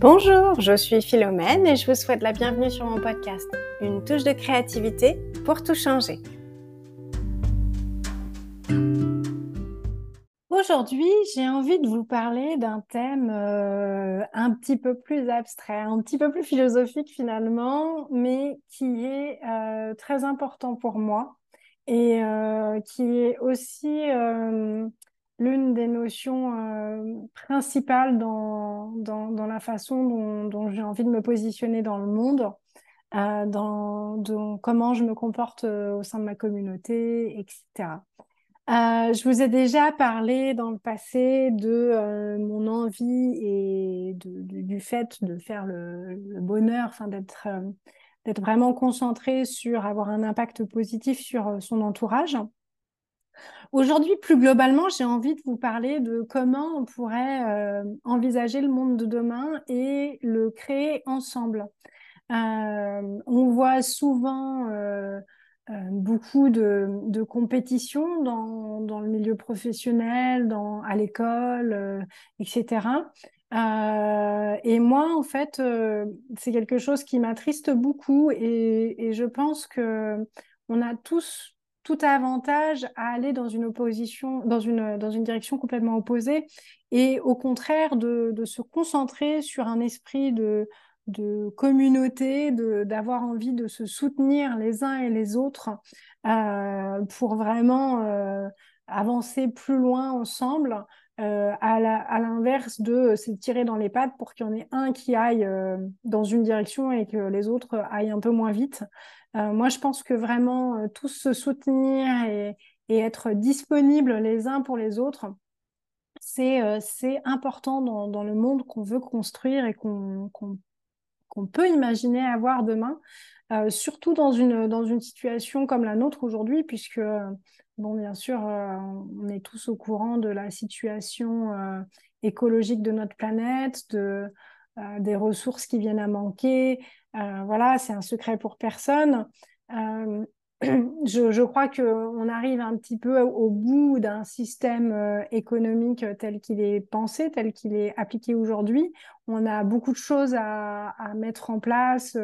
Bonjour, je suis Philomène et je vous souhaite la bienvenue sur mon podcast, une touche de créativité pour tout changer. Aujourd'hui, j'ai envie de vous parler d'un thème euh, un petit peu plus abstrait, un petit peu plus philosophique finalement, mais qui est euh, très important pour moi et euh, qui est aussi l'une des notions euh, principales dans, dans, la façon dont, j'ai envie de me positionner dans le monde, euh, dans, comment je me comporte euh, au sein de ma communauté, etc. je vous ai déjà parlé dans le passé de mon envie et du, fait de faire le, le bonheur, d'être d'être vraiment concentré sur avoir un impact positif sur son entourage. Aujourd'hui, plus globalement, j'ai envie de vous parler de comment on pourrait euh, envisager le monde de demain et le créer ensemble. Euh, on voit souvent euh, beaucoup de, de compétitions dans, dans, le milieu professionnel, dans, à l'école, etc. et moi, en fait, c'est quelque chose qui m'attriste beaucoup et, et, je pense que on a tous tout avantage à aller dans une opposition, dans une, dans une direction complètement opposée, et au contraire de, de se concentrer sur un esprit de, de communauté, d'avoir envie de se soutenir les uns et les autres euh, pour vraiment euh, avancer plus loin ensemble, euh, à l'inverse de se tirer dans les pattes pour qu'il y en ait un qui aille dans une direction et que les autres aillent un peu moins vite. Euh, moi, je pense que vraiment euh, tous se soutenir et, être disponibles les uns pour les autres, c'est euh, important dans, le monde qu'on veut construire et qu'on peut imaginer avoir demain, surtout dans une situation comme la nôtre aujourd'hui, puisque, bon, bien sûr, on est tous au courant de la situation écologique de notre planète, de, des ressources qui viennent à manquer, euh, voilà, c'est un secret pour personne. Euh, je, crois qu'on arrive un petit peu au bout d'un système euh, économique tel qu'il est pensé, tel qu'il est appliqué aujourd'hui. On a beaucoup de choses à, mettre en place.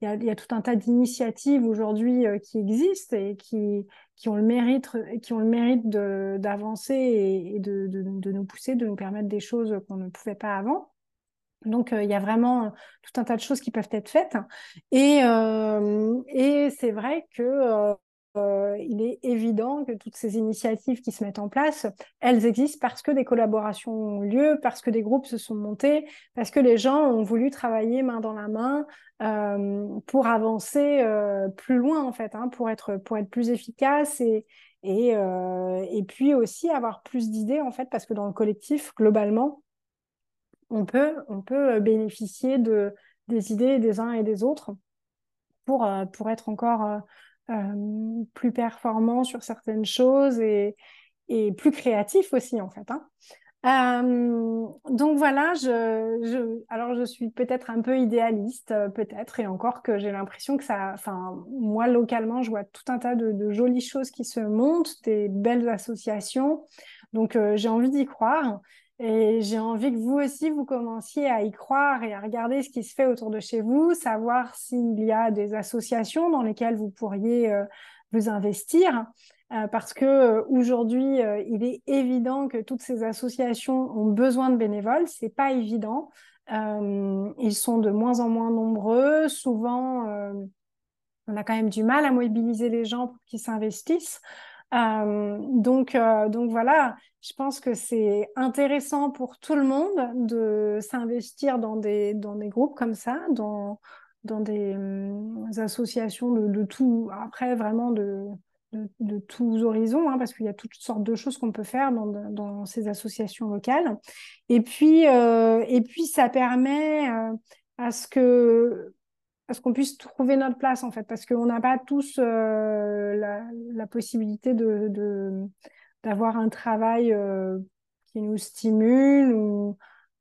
Il y, a tout un tas d'initiatives aujourd'hui qui existent et qui, ont le mérite, qui ont le mérite d'avancer et, de, de, nous pousser, de nous permettre des choses qu'on ne pouvait pas avant. Donc, euh, il y a vraiment euh, tout un tas de choses qui peuvent être faites. Euh, et c'est vrai que il est évident que toutes ces initiatives qui se mettent en place, elles existent parce que des collaborations ont lieu, parce que des groupes se sont montés, parce que les gens ont voulu travailler main dans la main pour avancer plus loin, en fait, hein, pour, être, pour être plus efficace et, et, et puis aussi avoir plus d'idées, en fait, parce que dans le collectif, globalement, on peut, on peut euh, bénéficier de, des idées des uns et des autres pour, euh, pour être encore euh, plus performant sur certaines choses et, plus créatif aussi, en fait. Hein. donc voilà, alors je suis peut-être un peu idéaliste, peut-être, et encore que j'ai l'impression que ça, enfin, moi localement, je vois tout un tas de jolies choses qui se montent, des belles associations, donc j'ai envie d'y croire. Et j'ai envie que vous aussi, vous commenciez à y croire et à regarder ce qui se fait autour de chez vous, savoir s'il y a des associations dans lesquelles vous pourriez euh, vous investir. Euh, parce que euh, aujourd'hui, il est évident que toutes ces associations ont besoin de bénévoles. C'est pas évident. ils sont de moins en moins nombreux. Souvent, on a quand même du mal à mobiliser les gens pour qu'ils s'investissent. Donc, donc voilà, je pense que c'est intéressant pour tout le monde de s'investir dans des, dans des groupes comme ça, dans, dans des hum, associations de, tout, après vraiment de, de, tous horizons, hein, parce qu'il y a toutes sortes de choses qu'on peut faire dans, dans, ces associations locales. Et puis, et puis ça permet à ce que parce qu'on puisse trouver notre place en fait, parce qu'on n'a pas tous euh, la, possibilité de, d'avoir un travail euh, qui nous stimule ou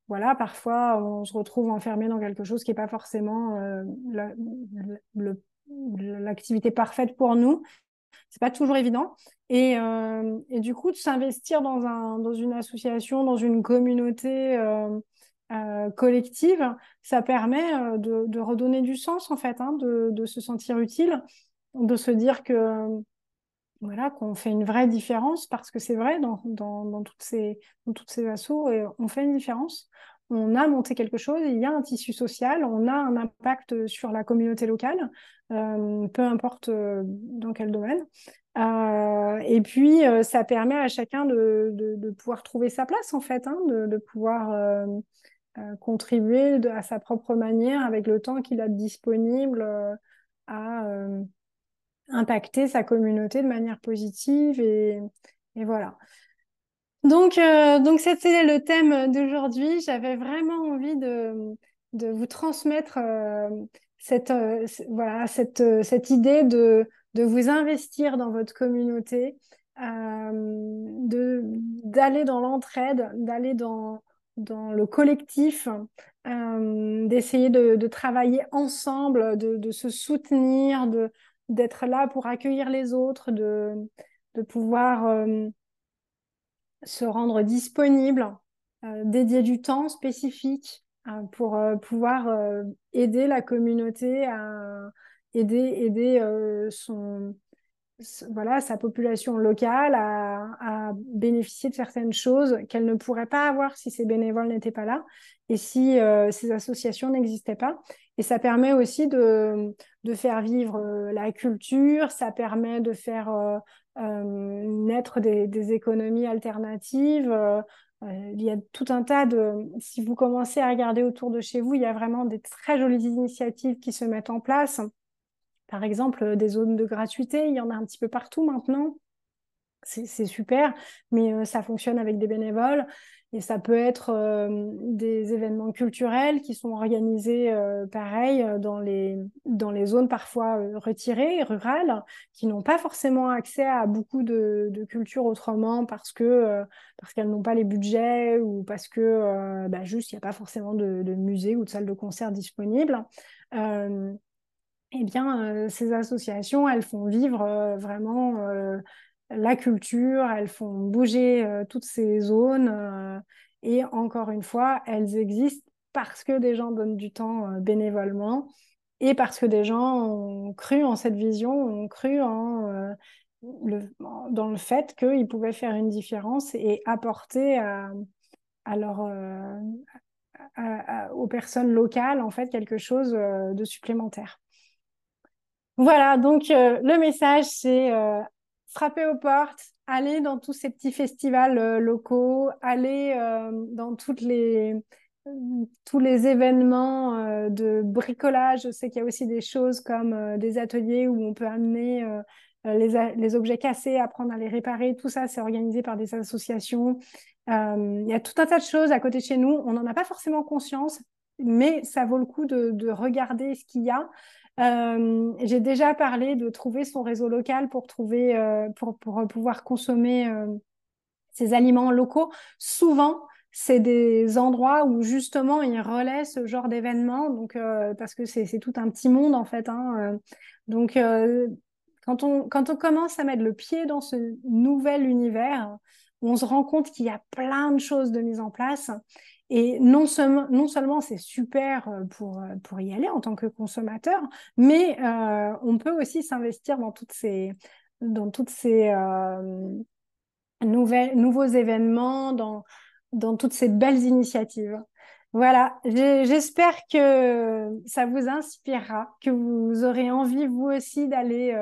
voilà, parfois on se retrouve enfermé dans quelque chose qui n'est pas forcément euh, l'activité parfaite pour nous. C'est pas toujours évident. Et, et du coup, de s'investir dans, un, dans une association, dans une communauté collective, ça permet de, redonner du sens en fait, hein, de, se sentir utile, de se dire que voilà qu'on fait une vraie différence parce que c'est vrai dans, toutes ces dans toutes ces assos, on fait une différence on a monté quelque chose, il y a un tissu social, on a un impact sur la communauté locale, euh, peu importe euh, dans quel domaine. Euh, et puis, ça permet à chacun de, pouvoir trouver sa place, en fait, hein, de, pouvoir contribuer à sa propre manière, avec le temps qu'il a disponible, à impacter sa communauté de manière positive. et voilà. Donc, euh, donc c'était le thème d'aujourd'hui. J'avais vraiment envie de, de vous transmettre euh, cette, euh, voilà, cette, cette idée de, de vous investir dans votre communauté, d'aller dans l'entraide, d'aller dans, dans le collectif, d'essayer de, travailler ensemble, de, se soutenir, d'être là pour accueillir les autres, de, de pouvoir se rendre disponible, euh, dédier du temps spécifique euh, pour euh, pouvoir aider la communauté à aider, aider son, voilà, sa population locale à, bénéficier de certaines choses qu'elle ne pourrait pas avoir si ces bénévoles n'étaient pas là et si ces associations n'existaient pas. Et ça permet aussi de, de faire vivre la culture, ça permet de faire euh, naître des, économies alternatives. Euh, euh, il y a tout un tas de... Si vous commencez à regarder autour de chez vous, il y a vraiment des très jolies initiatives qui se mettent en place. Par exemple, des zones de gratuité, il y en a un petit peu partout maintenant. C'est super, mais ça fonctionne avec des bénévoles. Et ça peut être euh, des événements culturels qui sont organisés euh, pareil euh, dans les, dans les zones parfois retirées, rurales, qui n'ont pas forcément accès à beaucoup de, de culture autrement parce que parce qu'elles n'ont pas les budgets ou parce que bah, juste il n'y a pas forcément de, de, musée ou de salle de concert disponible. Eh bien, ces associations, elles font vivre vraiment la culture, elles font bouger euh, toutes ces zones. Euh, et encore une fois, elles existent parce que des gens donnent du temps euh, bénévolement et parce que des gens ont cru en cette vision, ont cru dans le fait qu'ils pouvaient faire une différence et apporter aux personnes locales en fait quelque chose de supplémentaire. Voilà, donc le message, c'est frapper aux portes, aller dans tous ces petits festivals euh, locaux, aller euh, dans les, tous les événements euh, de bricolage. Je sais qu'il y a aussi des choses comme des ateliers où on peut amener les, objets cassés, apprendre à les réparer. Tout ça, c'est organisé par des associations. Il y a tout un tas de choses à côté de chez nous. On n'en a pas forcément conscience, mais ça vaut le coup de regarder ce qu'il y a. Euh, j'ai déjà parlé de trouver son réseau local pour trouver, euh, pour, pour, pouvoir consommer euh, ces aliments locaux. Souvent, c'est des endroits où justement ils relaient ce genre d'événements, donc parce que c'est tout un petit monde en fait. Hein, donc quand on quand on commence à mettre le pied dans ce nouvel univers, on se rend compte qu'il y a plein de choses de mise en place et non, seulement, non seulement c'est super euh, pour, euh, pour y aller en tant que consommateur, mais euh, on peut aussi s'investir dans toutes ces, dans toutes ces nouvelles, nouveaux événements, dans, dans toutes ces belles initiatives. Voilà, j'espère que ça vous inspirera, que vous aurez envie vous aussi d'aller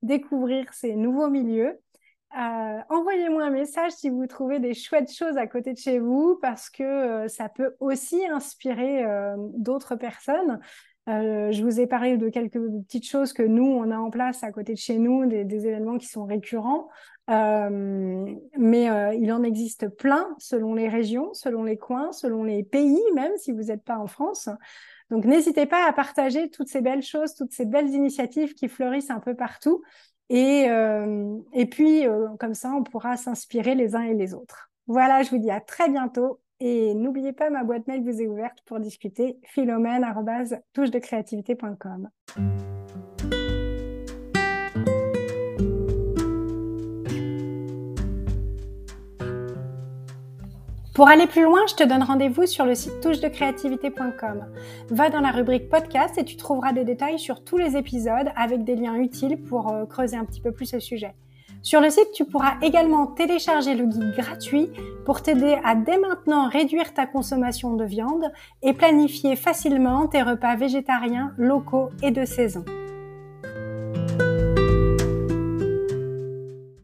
découvrir ces nouveaux milieux. Euh, envoyez-moi un message si vous trouvez des chouettes choses à côté de chez vous parce que euh, ça peut aussi inspirer euh, d'autres personnes. je vous ai parlé de quelques petites choses que nous, on a en place à côté de chez nous, des, des événements qui sont récurrents. mais il en existe plein selon les régions, selon les coins, selon les pays, même si vous n'êtes pas en France. Donc n'hésitez pas à partager toutes ces belles choses, toutes ces belles initiatives qui fleurissent un peu partout. Et, euh, et puis, euh, comme ça, on pourra s'inspirer les uns et les autres. Voilà, je vous dis à très bientôt. Et n'oubliez pas, ma boîte mail vous est ouverte pour discuter philomène.touche-de-créativité.com. Pour aller plus loin, je te donne rendez-vous sur le site touchedecreativité.com. Va dans la rubrique podcast et tu trouveras des détails sur tous les épisodes avec des liens utiles pour euh, creuser un petit peu plus ce sujet. Sur le site, tu pourras également télécharger le guide gratuit pour t'aider à dès maintenant réduire ta consommation de viande et planifier facilement tes repas végétariens, locaux et de saison.